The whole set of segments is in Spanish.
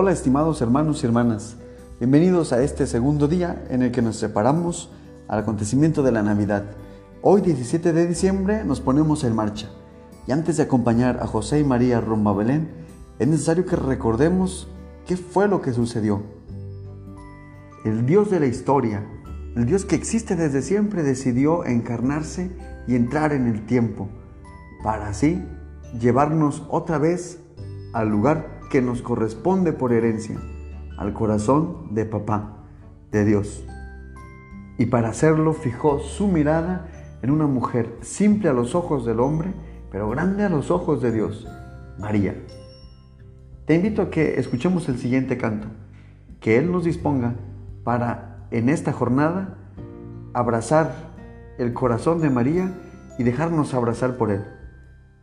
Hola estimados hermanos y hermanas, bienvenidos a este segundo día en el que nos separamos al acontecimiento de la Navidad. Hoy 17 de diciembre nos ponemos en marcha y antes de acompañar a José y María rumbo a Belén, es necesario que recordemos qué fue lo que sucedió. El Dios de la historia, el Dios que existe desde siempre, decidió encarnarse y entrar en el tiempo para así llevarnos otra vez al lugar que nos corresponde por herencia, al corazón de papá, de Dios. Y para hacerlo fijó su mirada en una mujer simple a los ojos del hombre, pero grande a los ojos de Dios, María. Te invito a que escuchemos el siguiente canto, que Él nos disponga para en esta jornada abrazar el corazón de María y dejarnos abrazar por Él,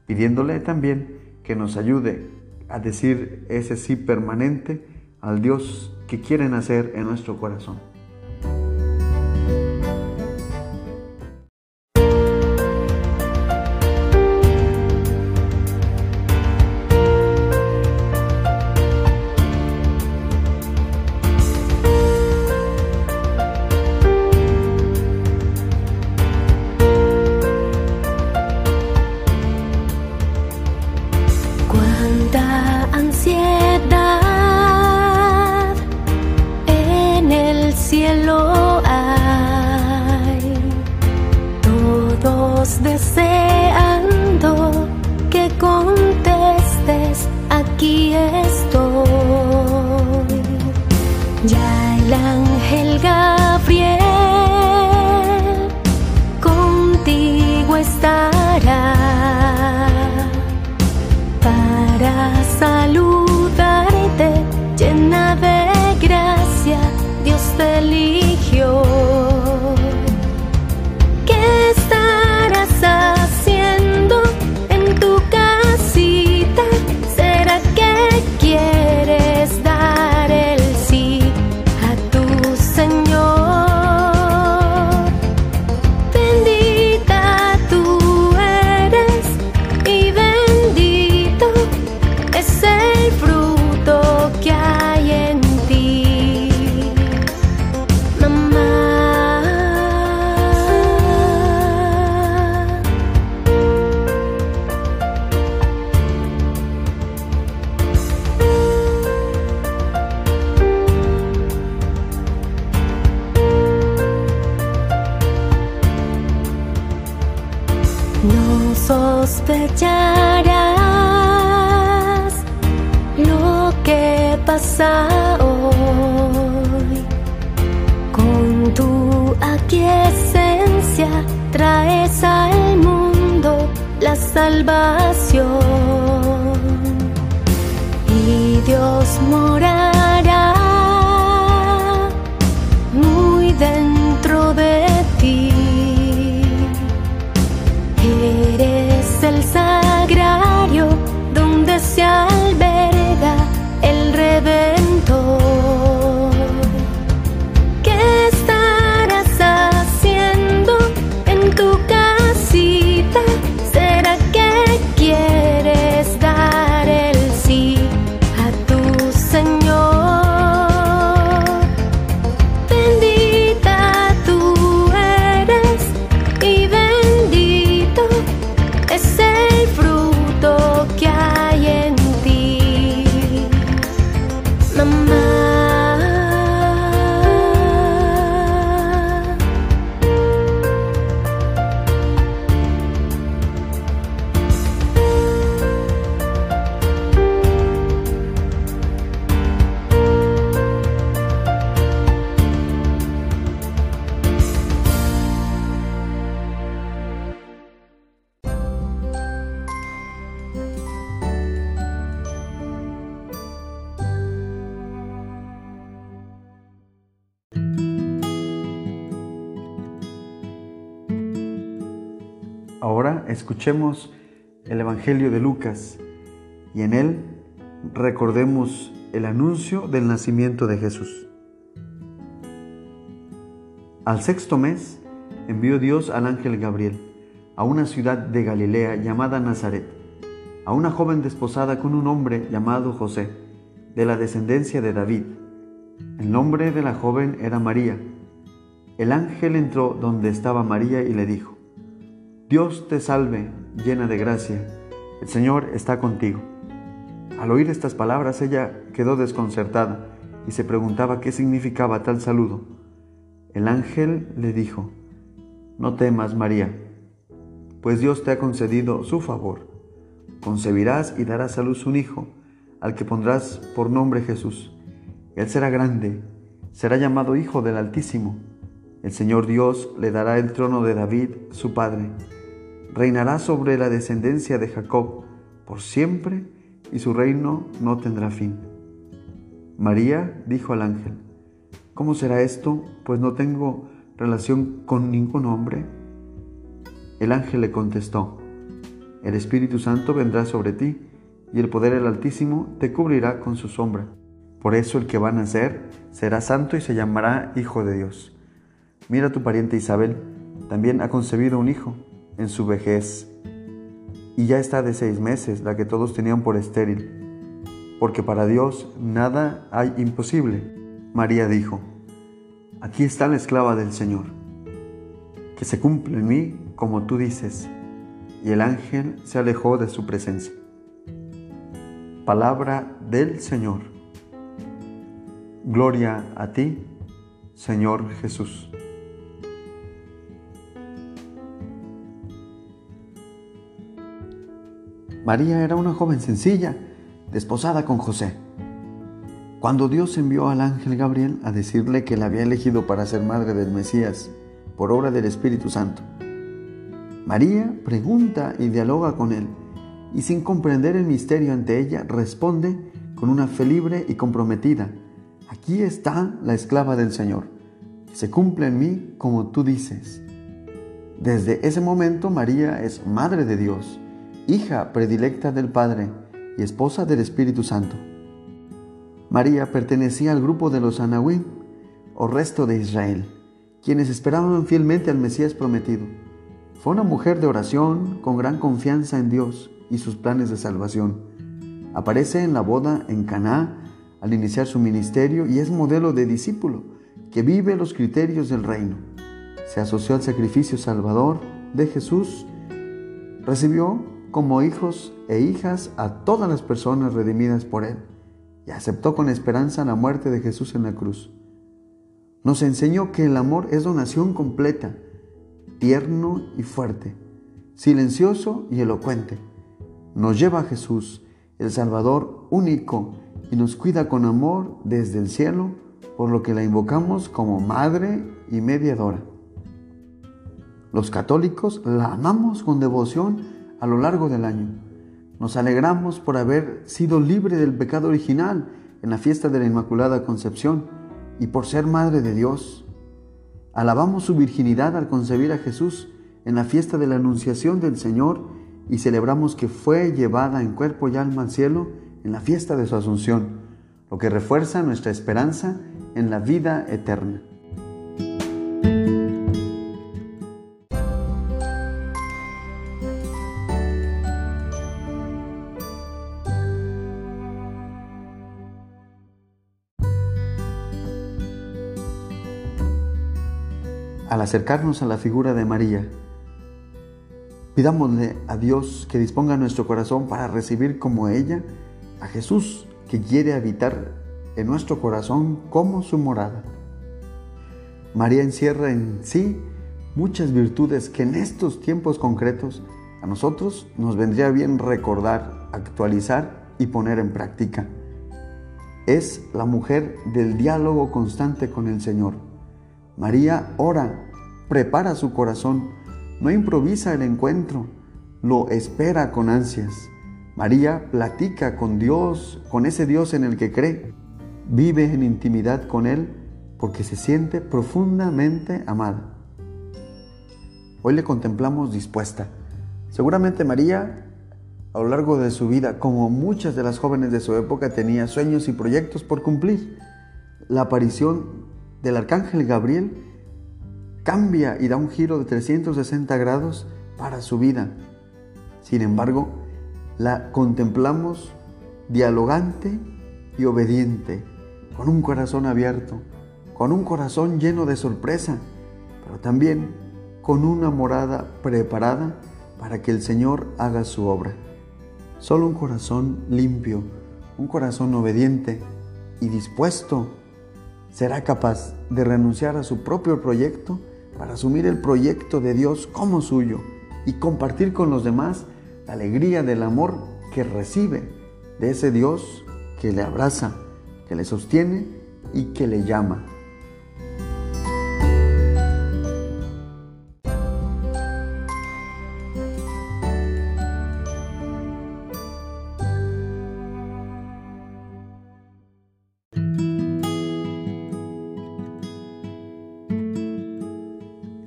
pidiéndole también que nos ayude a decir ese sí permanente al Dios que quiere nacer en nuestro corazón. Deseando que contestes, aquí estoy. Ya el ángel lo que pasa hoy. Con tu aquiescencia traes al mundo la salvación. Y Dios morará muy dentro donde Ahora escuchemos el Evangelio de Lucas y en él recordemos el anuncio del nacimiento de Jesús. Al sexto mes envió Dios al ángel Gabriel a una ciudad de Galilea llamada Nazaret, a una joven desposada con un hombre llamado José, de la descendencia de David. El nombre de la joven era María. El ángel entró donde estaba María y le dijo, Dios te salve, llena de gracia, el Señor está contigo. Al oír estas palabras ella quedó desconcertada y se preguntaba qué significaba tal saludo. El ángel le dijo, No temas, María, pues Dios te ha concedido su favor. Concebirás y darás a luz un hijo, al que pondrás por nombre Jesús. Él será grande, será llamado Hijo del Altísimo. El Señor Dios le dará el trono de David, su padre reinará sobre la descendencia de Jacob por siempre y su reino no tendrá fin. María dijo al ángel, ¿cómo será esto? Pues no tengo relación con ningún hombre. El ángel le contestó, el Espíritu Santo vendrá sobre ti y el poder del Altísimo te cubrirá con su sombra. Por eso el que va a nacer será santo y se llamará Hijo de Dios. Mira tu pariente Isabel, también ha concebido un hijo en su vejez, y ya está de seis meses, la que todos tenían por estéril, porque para Dios nada hay imposible. María dijo, aquí está la esclava del Señor, que se cumple en mí como tú dices. Y el ángel se alejó de su presencia. Palabra del Señor. Gloria a ti, Señor Jesús. María era una joven sencilla, desposada con José. Cuando Dios envió al ángel Gabriel a decirle que la había elegido para ser madre del Mesías por obra del Espíritu Santo, María pregunta y dialoga con él y sin comprender el misterio ante ella responde con una fe libre y comprometida, aquí está la esclava del Señor, se cumple en mí como tú dices. Desde ese momento María es madre de Dios hija predilecta del Padre y esposa del Espíritu Santo. María pertenecía al grupo de los Anahuim, o resto de Israel, quienes esperaban fielmente al Mesías prometido. Fue una mujer de oración con gran confianza en Dios y sus planes de salvación. Aparece en la boda en Caná al iniciar su ministerio y es modelo de discípulo que vive los criterios del reino. Se asoció al sacrificio salvador de Jesús, recibió como hijos e hijas a todas las personas redimidas por Él y aceptó con esperanza la muerte de Jesús en la cruz. Nos enseñó que el amor es donación completa, tierno y fuerte, silencioso y elocuente. Nos lleva a Jesús, el Salvador único, y nos cuida con amor desde el cielo, por lo que la invocamos como Madre y Mediadora. Los católicos la amamos con devoción a lo largo del año. Nos alegramos por haber sido libre del pecado original en la fiesta de la Inmaculada Concepción y por ser Madre de Dios. Alabamos su virginidad al concebir a Jesús en la fiesta de la Anunciación del Señor y celebramos que fue llevada en cuerpo y alma al cielo en la fiesta de su Asunción, lo que refuerza nuestra esperanza en la vida eterna. Al acercarnos a la figura de María, pidámosle a Dios que disponga nuestro corazón para recibir como ella a Jesús que quiere habitar en nuestro corazón como su morada. María encierra en sí muchas virtudes que en estos tiempos concretos a nosotros nos vendría bien recordar, actualizar y poner en práctica. Es la mujer del diálogo constante con el Señor María ora, prepara su corazón, no improvisa el encuentro, lo espera con ansias. María platica con Dios, con ese Dios en el que cree, vive en intimidad con Él porque se siente profundamente amada. Hoy le contemplamos dispuesta. Seguramente María, a lo largo de su vida, como muchas de las jóvenes de su época, tenía sueños y proyectos por cumplir. La aparición del arcángel Gabriel cambia y da un giro de 360 grados para su vida. Sin embargo, la contemplamos dialogante y obediente, con un corazón abierto, con un corazón lleno de sorpresa, pero también con una morada preparada para que el Señor haga su obra. Solo un corazón limpio, un corazón obediente y dispuesto será capaz de renunciar a su propio proyecto para asumir el proyecto de Dios como suyo y compartir con los demás la alegría del amor que recibe de ese Dios que le abraza, que le sostiene y que le llama.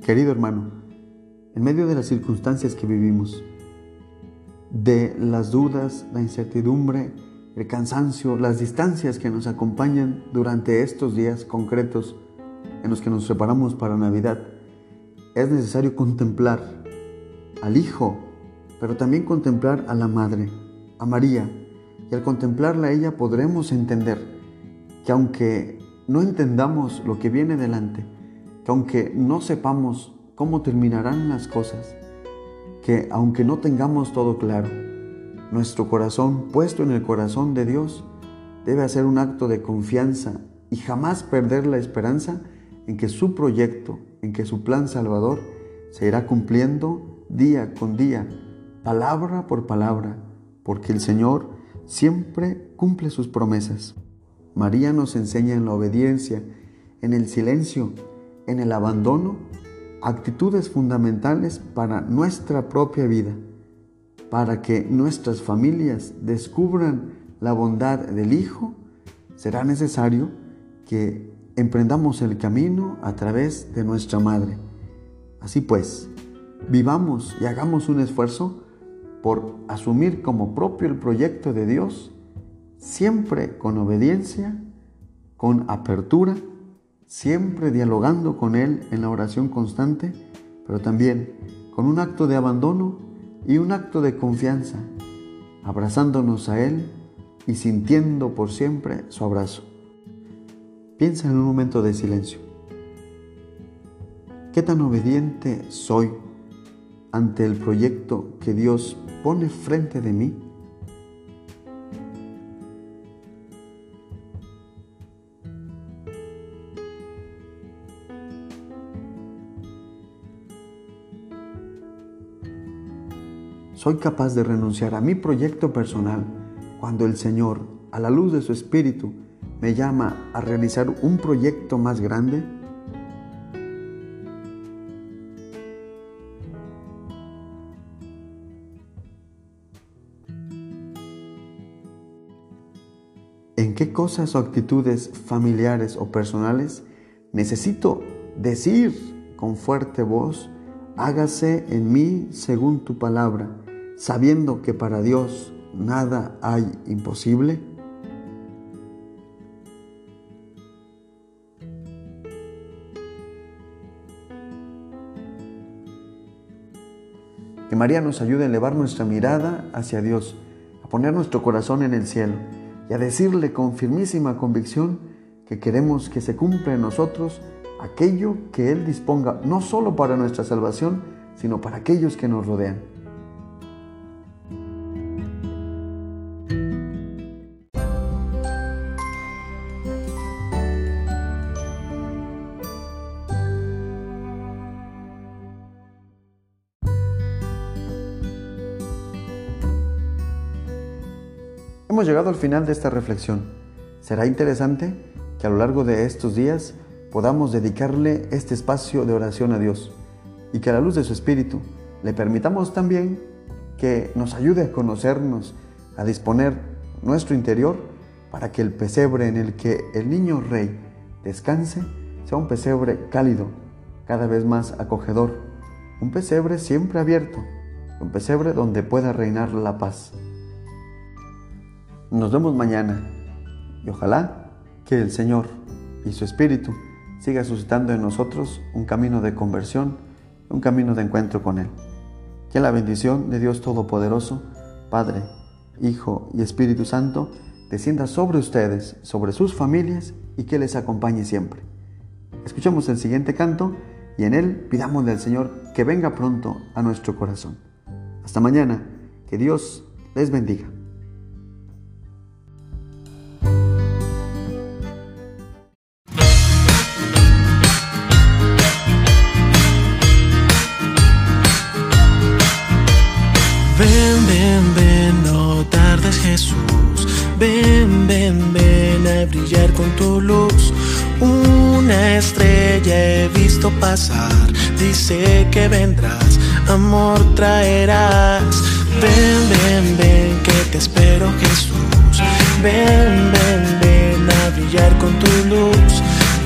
Querido hermano, en medio de las circunstancias que vivimos, de las dudas, la incertidumbre, el cansancio, las distancias que nos acompañan durante estos días concretos en los que nos preparamos para Navidad, es necesario contemplar al Hijo, pero también contemplar a la Madre, a María, y al contemplarla a ella podremos entender que aunque no entendamos lo que viene delante, que aunque no sepamos cómo terminarán las cosas, que aunque no tengamos todo claro, nuestro corazón puesto en el corazón de Dios debe hacer un acto de confianza y jamás perder la esperanza en que su proyecto, en que su plan salvador se irá cumpliendo día con día, palabra por palabra, porque el Señor siempre cumple sus promesas. María nos enseña en la obediencia, en el silencio, en el abandono actitudes fundamentales para nuestra propia vida, para que nuestras familias descubran la bondad del Hijo, será necesario que emprendamos el camino a través de nuestra Madre. Así pues, vivamos y hagamos un esfuerzo por asumir como propio el proyecto de Dios, siempre con obediencia, con apertura, siempre dialogando con Él en la oración constante, pero también con un acto de abandono y un acto de confianza, abrazándonos a Él y sintiendo por siempre su abrazo. Piensa en un momento de silencio. ¿Qué tan obediente soy ante el proyecto que Dios pone frente de mí? Soy capaz de renunciar a mi proyecto personal cuando el Señor, a la luz de su Espíritu, me llama a realizar un proyecto más grande? ¿En qué cosas o actitudes familiares o personales necesito decir con fuerte voz, hágase en mí según tu palabra? Sabiendo que para Dios nada hay imposible? Que María nos ayude a elevar nuestra mirada hacia Dios, a poner nuestro corazón en el cielo y a decirle con firmísima convicción que queremos que se cumpla en nosotros aquello que Él disponga, no solo para nuestra salvación, sino para aquellos que nos rodean. Hemos llegado al final de esta reflexión. Será interesante que a lo largo de estos días podamos dedicarle este espacio de oración a Dios y que a la luz de su Espíritu le permitamos también que nos ayude a conocernos, a disponer nuestro interior para que el pesebre en el que el niño rey descanse sea un pesebre cálido, cada vez más acogedor, un pesebre siempre abierto, un pesebre donde pueda reinar la paz. Nos vemos mañana y ojalá que el Señor y su Espíritu siga suscitando en nosotros un camino de conversión, un camino de encuentro con Él. Que la bendición de Dios Todopoderoso, Padre, Hijo y Espíritu Santo, descienda sobre ustedes, sobre sus familias y que les acompañe siempre. Escuchemos el siguiente canto y en él pidámosle al Señor que venga pronto a nuestro corazón. Hasta mañana, que Dios les bendiga.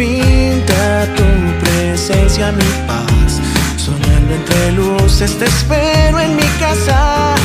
Pinta tu presencia mi paz. Sonando entre luces, te espero en mi casa.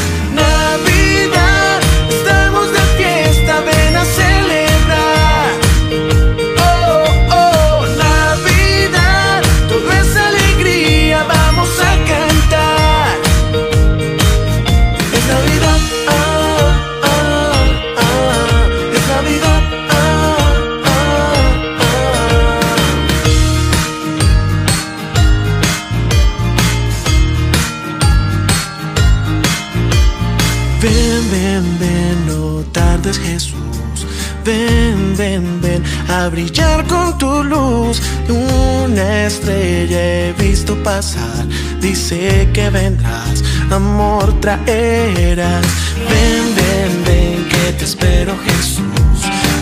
Ven, ven, ven, no tardes Jesús. Ven, ven, ven a brillar con tu luz. Una estrella he visto pasar, dice que vendrás, amor traerás. Ven, ven, ven, que te espero Jesús.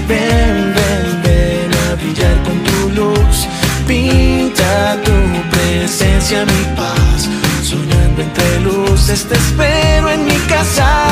Ven, ven, ven a brillar con tu luz. Pinta tu presencia, mi Padre te espero en mi casa.